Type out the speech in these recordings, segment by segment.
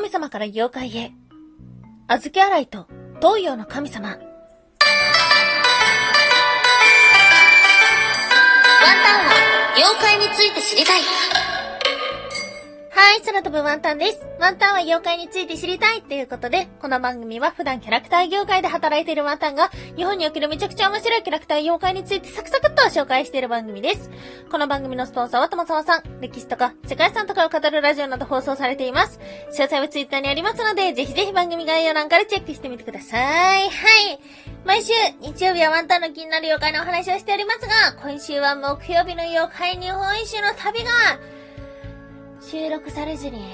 神様から妖怪へ。預け洗いと東洋の神様。ワンタンは妖怪について知りたい。はい、空飛ぶワンタンです。ワンタンは妖怪について知りたいっていうことで、この番組は普段キャラクター業界で働いているワンタンが、日本におけるめちゃくちゃ面白いキャラクター妖怪についてサクサクっと紹介している番組です。この番組のスポンサーはともさまさん、歴史とか世界遺産とかを語るラジオなど放送されています。詳細はツイッターにありますので、ぜひぜひ番組概要欄からチェックしてみてください。はい。毎週、日曜日はワンタンの気になる妖怪のお話をしておりますが、今週は木曜日の妖怪日本一周の旅が、収録されずに、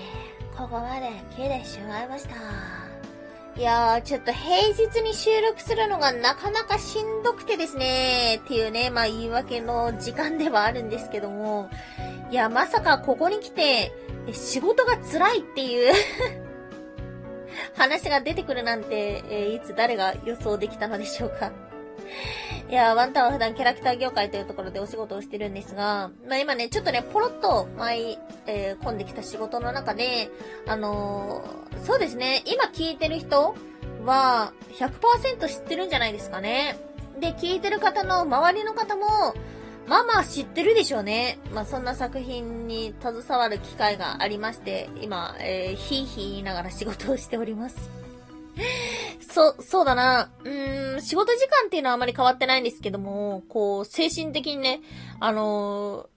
ここまで来てしまいました。いやー、ちょっと平日に収録するのがなかなかしんどくてですね、っていうね、まあ言い訳の時間ではあるんですけども、いや、まさかここに来て、仕事が辛いっていう 話が出てくるなんて、え、いつ誰が予想できたのでしょうか。いや、ワンタンは普段キャラクター業界というところでお仕事をしてるんですが、まあ今ね、ちょっとね、ポロッと前、えー、込んできた仕事の中で、あのー、そうですね、今聞いてる人は100%知ってるんじゃないですかね。で、聞いてる方の周りの方も、まあまあ知ってるでしょうね。まあそんな作品に携わる機会がありまして、今、えー、ヒーヒー言いながら仕事をしております。そ、そうだな。うーん、仕事時間っていうのはあまり変わってないんですけども、こう、精神的にね、あの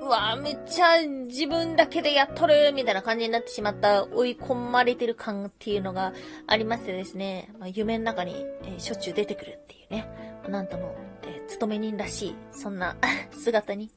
ー、うわめっちゃ自分だけでやっとるみたいな感じになってしまった追い込まれてる感っていうのがありましてですね、まあ、夢の中に、えー、しょっちゅう出てくるっていうね、なんとも、えー、勤め人らしい、そんな 姿に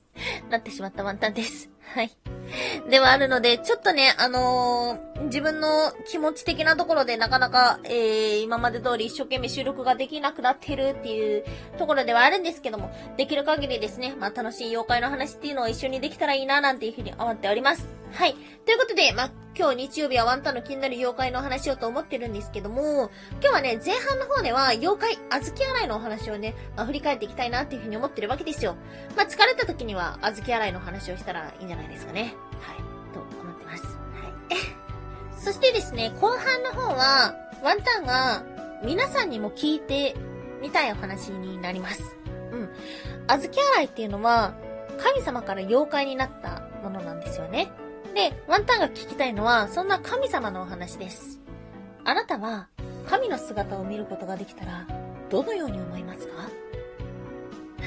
なってしまったワンタンです。はい。ではあるので、ちょっとね、あのー、自分の気持ち的なところでなかなか、えー、今まで通り一生懸命収録ができなくなってるっていうところではあるんですけども、できる限りですね、まあ楽しい妖怪の話っていうのを一緒にできたらいいななんていうふうに思っております。はい。ということで、まあ、今日日曜日はワンタンの気になる妖怪の話をと思ってるんですけども、今日はね、前半の方では妖怪、小豆洗いのお話をね、まあ、振り返っていきたいなっていうふうに思ってるわけですよ。まあ、疲れた時には小豆洗いの話をしたらいいんじゃないですかね。そしてですね、後半の方は、ワンタンが皆さんにも聞いてみたいお話になります。うん。小豆洗いっていうのは、神様から妖怪になったものなんですよね。で、ワンタンが聞きたいのは、そんな神様のお話です。あなたは、神の姿を見ることができたら、どのように思いますか？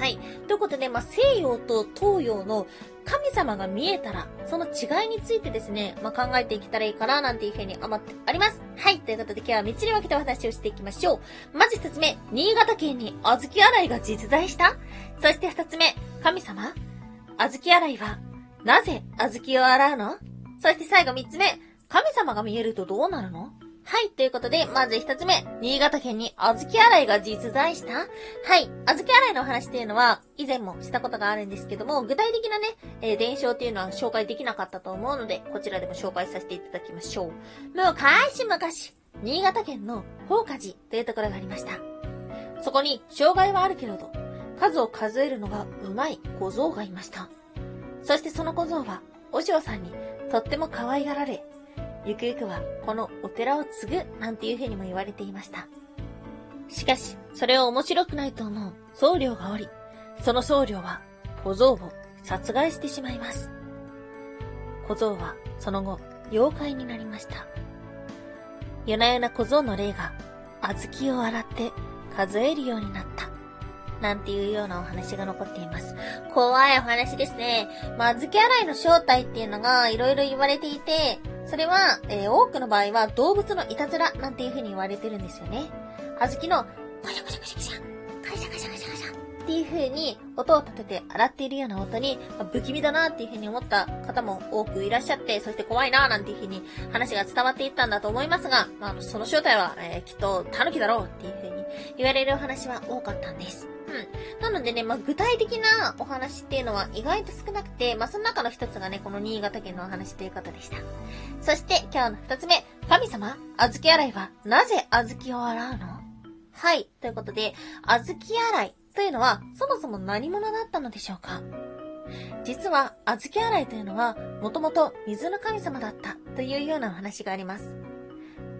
はい。ということで、まあ、西洋と東洋の神様が見えたら、その違いについてですね、まあ、考えていけたらいいかな、なんていうふうに思っております。はい。ということで今日は3つに分けてお話をしていきましょう。まず1つ目、新潟県に小豆洗いが実在した？そして2つ目、神様？小豆洗いはなぜ小豆を洗うの？そして最後三つ目、神様が見えるとどうなるの？はい、ということで、まず一つ目、新潟県に小豆洗いが実在した？はい、小豆洗いの話っていうのは、以前もしたことがあるんですけども、具体的なね、えー、伝承っていうのは紹介できなかったと思うので、こちらでも紹介させていただきましょう。昔々、新潟県の宝華寺というところがありました。そこに、障害はあるけれど、数を数えるのが上手い小僧がいました。そしてその小僧は、お嬢さんにとっても可愛がられ、ゆくゆくはこのお寺を継ぐなんていう風にも言われていました。しかし、それを面白くないと思う僧侶がおり、その僧侶は小僧を殺害してしまいます。小僧はその後、妖怪になりました。夜な夜な小僧の霊が小豆を洗って数えるようになった。なんていうようなお話が残っています。怖いお話ですね。まあ、漬け洗いの正体っていうのがいろいろ言われていて、それは、えー、多くの場合は動物のいたずらなんていう風に言われてるんですよね。小豆の、カシャカシャカシャカシャ、カシャカシャカシャカシャっていう風に音を立てて洗っているような音に、まあ、不気味だなっていう風に思った方も多くいらっしゃって、そして怖いななんていう風に話が伝わっていったんだと思いますが、まあ、その正体は、えー、きっと狸だろうっていう風に言われる話は多かったんです。うん。なのでね、まあ、具体的なお話っていうのは意外と少なくて、まあ、その中の一つがね、この新潟県のお話ということでした。そして今日の二つ目、神様、小豆洗いは？なぜ小豆を洗うの？はい。ということで、小豆洗いというのはそもそも何者だったのでしょうか？実は、小豆洗いというのは、もともと水の神様だったというようなお話があります。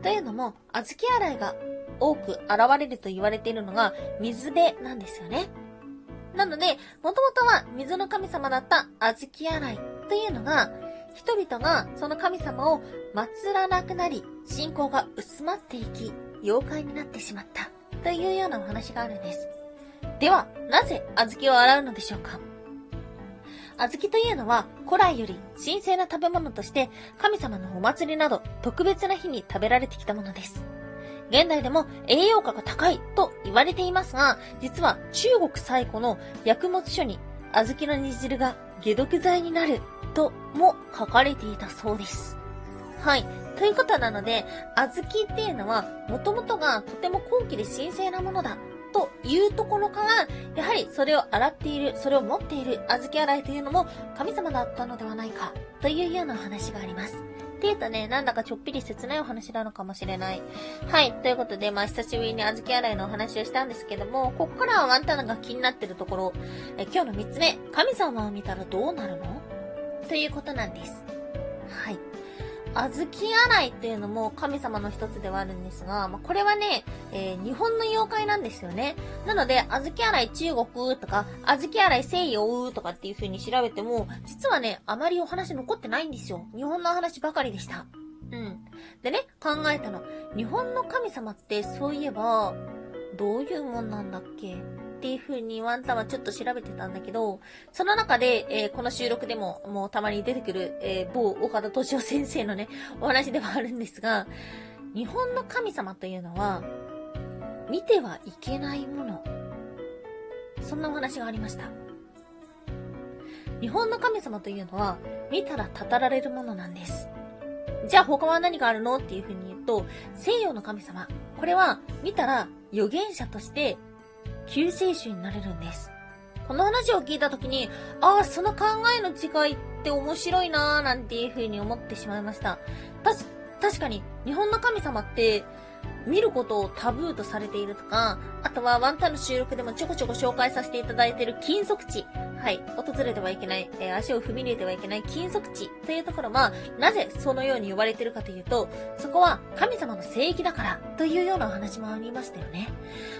というのも、小豆洗いが多く現れると言われているのが、水辺なんですよね。なので、もともとは水の神様だった小豆洗いというのが、人々がその神様を祀らなくなり、信仰が薄まっていき、妖怪になってしまったというようなお話があるんです。では、なぜ小豆を洗うのでしょうか？小豆というのは古来より神聖な食べ物として神様のお祭りなど特別な日に食べられてきたものです。現代でも栄養価が高いと言われていますが、実は中国最古の薬物書に小豆の煮汁が解毒剤になるとも書かれていたそうです。はい。ということなので、小豆っていうのは、もともとがとても高貴で神聖なものだというところから、やはりそれを洗っている、それを持っている小豆洗いというのも神様だったのではないかというような話があります。っていうとね、なんだかちょっぴり切ないお話なのかもしれない。はい。ということで、まあ、久しぶりに預け洗いのお話をしたんですけども、ここからはワンタナが気になってるところ、え今日の3つ目、神様を見たらどうなるの？ということなんです。はい。小豆洗いっていうのも神様の一つではあるんですが、まあ、これはね、えー、日本の妖怪なんですよね。なので、小豆洗い中国とか、小豆洗い西洋とかっていう風に調べても、実はね、あまりお話残ってないんですよ。日本の話ばかりでした。うん。でね、考えたの。日本の神様ってそういえば、どういうもんなんだっけ？っていう風にワンタンはちょっと調べてたんだけど、その中で、えー、この収録でももうたまに出てくる、えー、某岡田敏夫先生のね、お話ではあるんですが、日本の神様というのは、見てはいけないもの。そんなお話がありました。日本の神様というのは、見たらたたられるものなんです。じゃあ他は何があるの？っていう風に言うと、西洋の神様。これは見たら預言者として救世主になれるんです。この話を聞いた時に、ああ、その考えの違いって面白いなーなんていう風に思ってしまいました。たし、確かに、日本の神様って、見ることをタブーとされているとか、あとはワンタンの収録でもちょこちょこ紹介させていただいている金属地。はい。訪れてはいけない、えー、足を踏み入れてはいけない金属地というところは、なぜそのように呼ばれてるかというと、そこは神様の聖域だからというようなお話もありましたよね。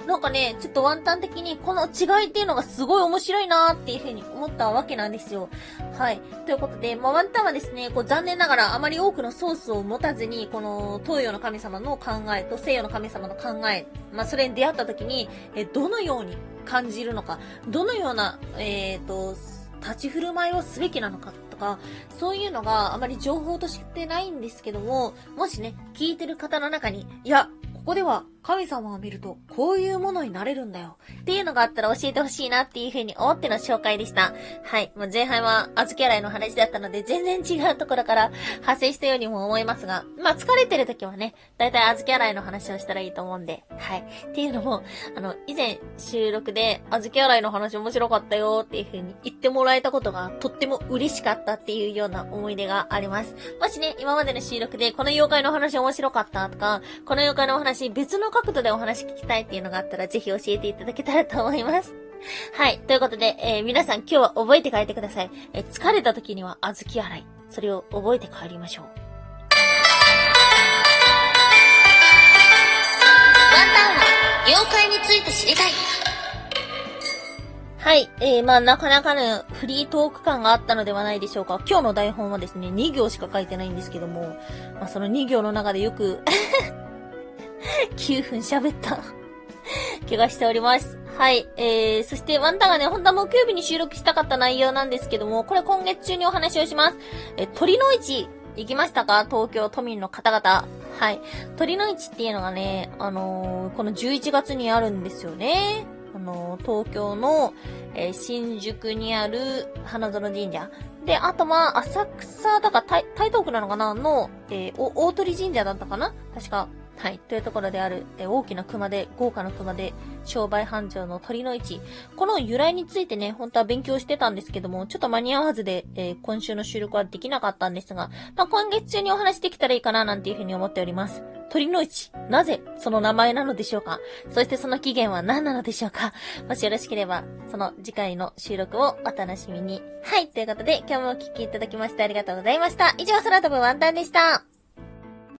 なんかね、ちょっとワンタン的にこの違いっていうのがすごい面白いなーっていうふうに思ったわけなんですよ。はい。ということで、まあ、ワンタンはですね、こう残念ながらあまり多くのソースを持たずに、この東洋の神様の考えと西洋の神様の考え、まあ、それに出会った時に、え、どのように感じるのか、どのような、えっ、ー、と、立ち振る舞いをすべきなのかとか、そういうのがあまり情報としてないんですけども、もしね、聞いてる方の中に、いや、ここでは神様を見るとこういうものになれるんだよ。っていうのがあったら教えてほしいなっていう風に思っての紹介でした。はい。まあ、前半は小豆洗いの話だったので全然違うところから派生したようにも思いますが、まあ、疲れてる時はね、だいたい小豆洗いの話をしたらいいと思うんで、はい。っていうのも、あの、以前収録で小豆洗いの話面白かったよっていう風に言ってもらえたことがとっても嬉しかったっていうような思い出があります。もしね、今までの収録でこの妖怪の話面白かったとか、この妖怪の話別の角度でお話聞きたいっていうのがあったら、ぜひ教えていただけたらと思います。はい。ということで、えー、皆さん今日は覚えて帰ってください。えー、疲れた時には小豆洗い。それを覚えて帰りましょう。ワンタンは妖怪について知りたい。はい。えー、まあ、なかなかね、フリートーク感があったのではないでしょうか。今日の台本はですね、2行しか書いてないんですけども、まあ、その2行の中でよく 9分喋った気がしております。はい。えー、そしてワンタがね、本当は木曜日に収録したかった内容なんですけども、これ今月中にお話をします。え、鳥の市、行きましたか？東京都民の方々。はい。鳥の市っていうのがね、あのー、この11月にあるんですよね。あのー、東京の、えー、新宿にある花園神社。で、あとは、浅草だか台東区なのかな？の、えー、大鳥神社だったかな？確か。はい。というところである、え大きな熊で、豪華な熊で、商売繁盛の鳥の市。この由来についてね、本当は勉強してたんですけども、ちょっと間に合わずで、えー、今週の収録はできなかったんですが、まあ、今月中にお話できたらいいかな、なんていうふうに思っております。鳥の市。なぜその名前なのでしょうか？そしてその起源は何なのでしょうか？もしよろしければ、その次回の収録をお楽しみに。はい。ということで、今日もお聴きいただきましてありがとうございました。以上、空飛ぶワンタンでした。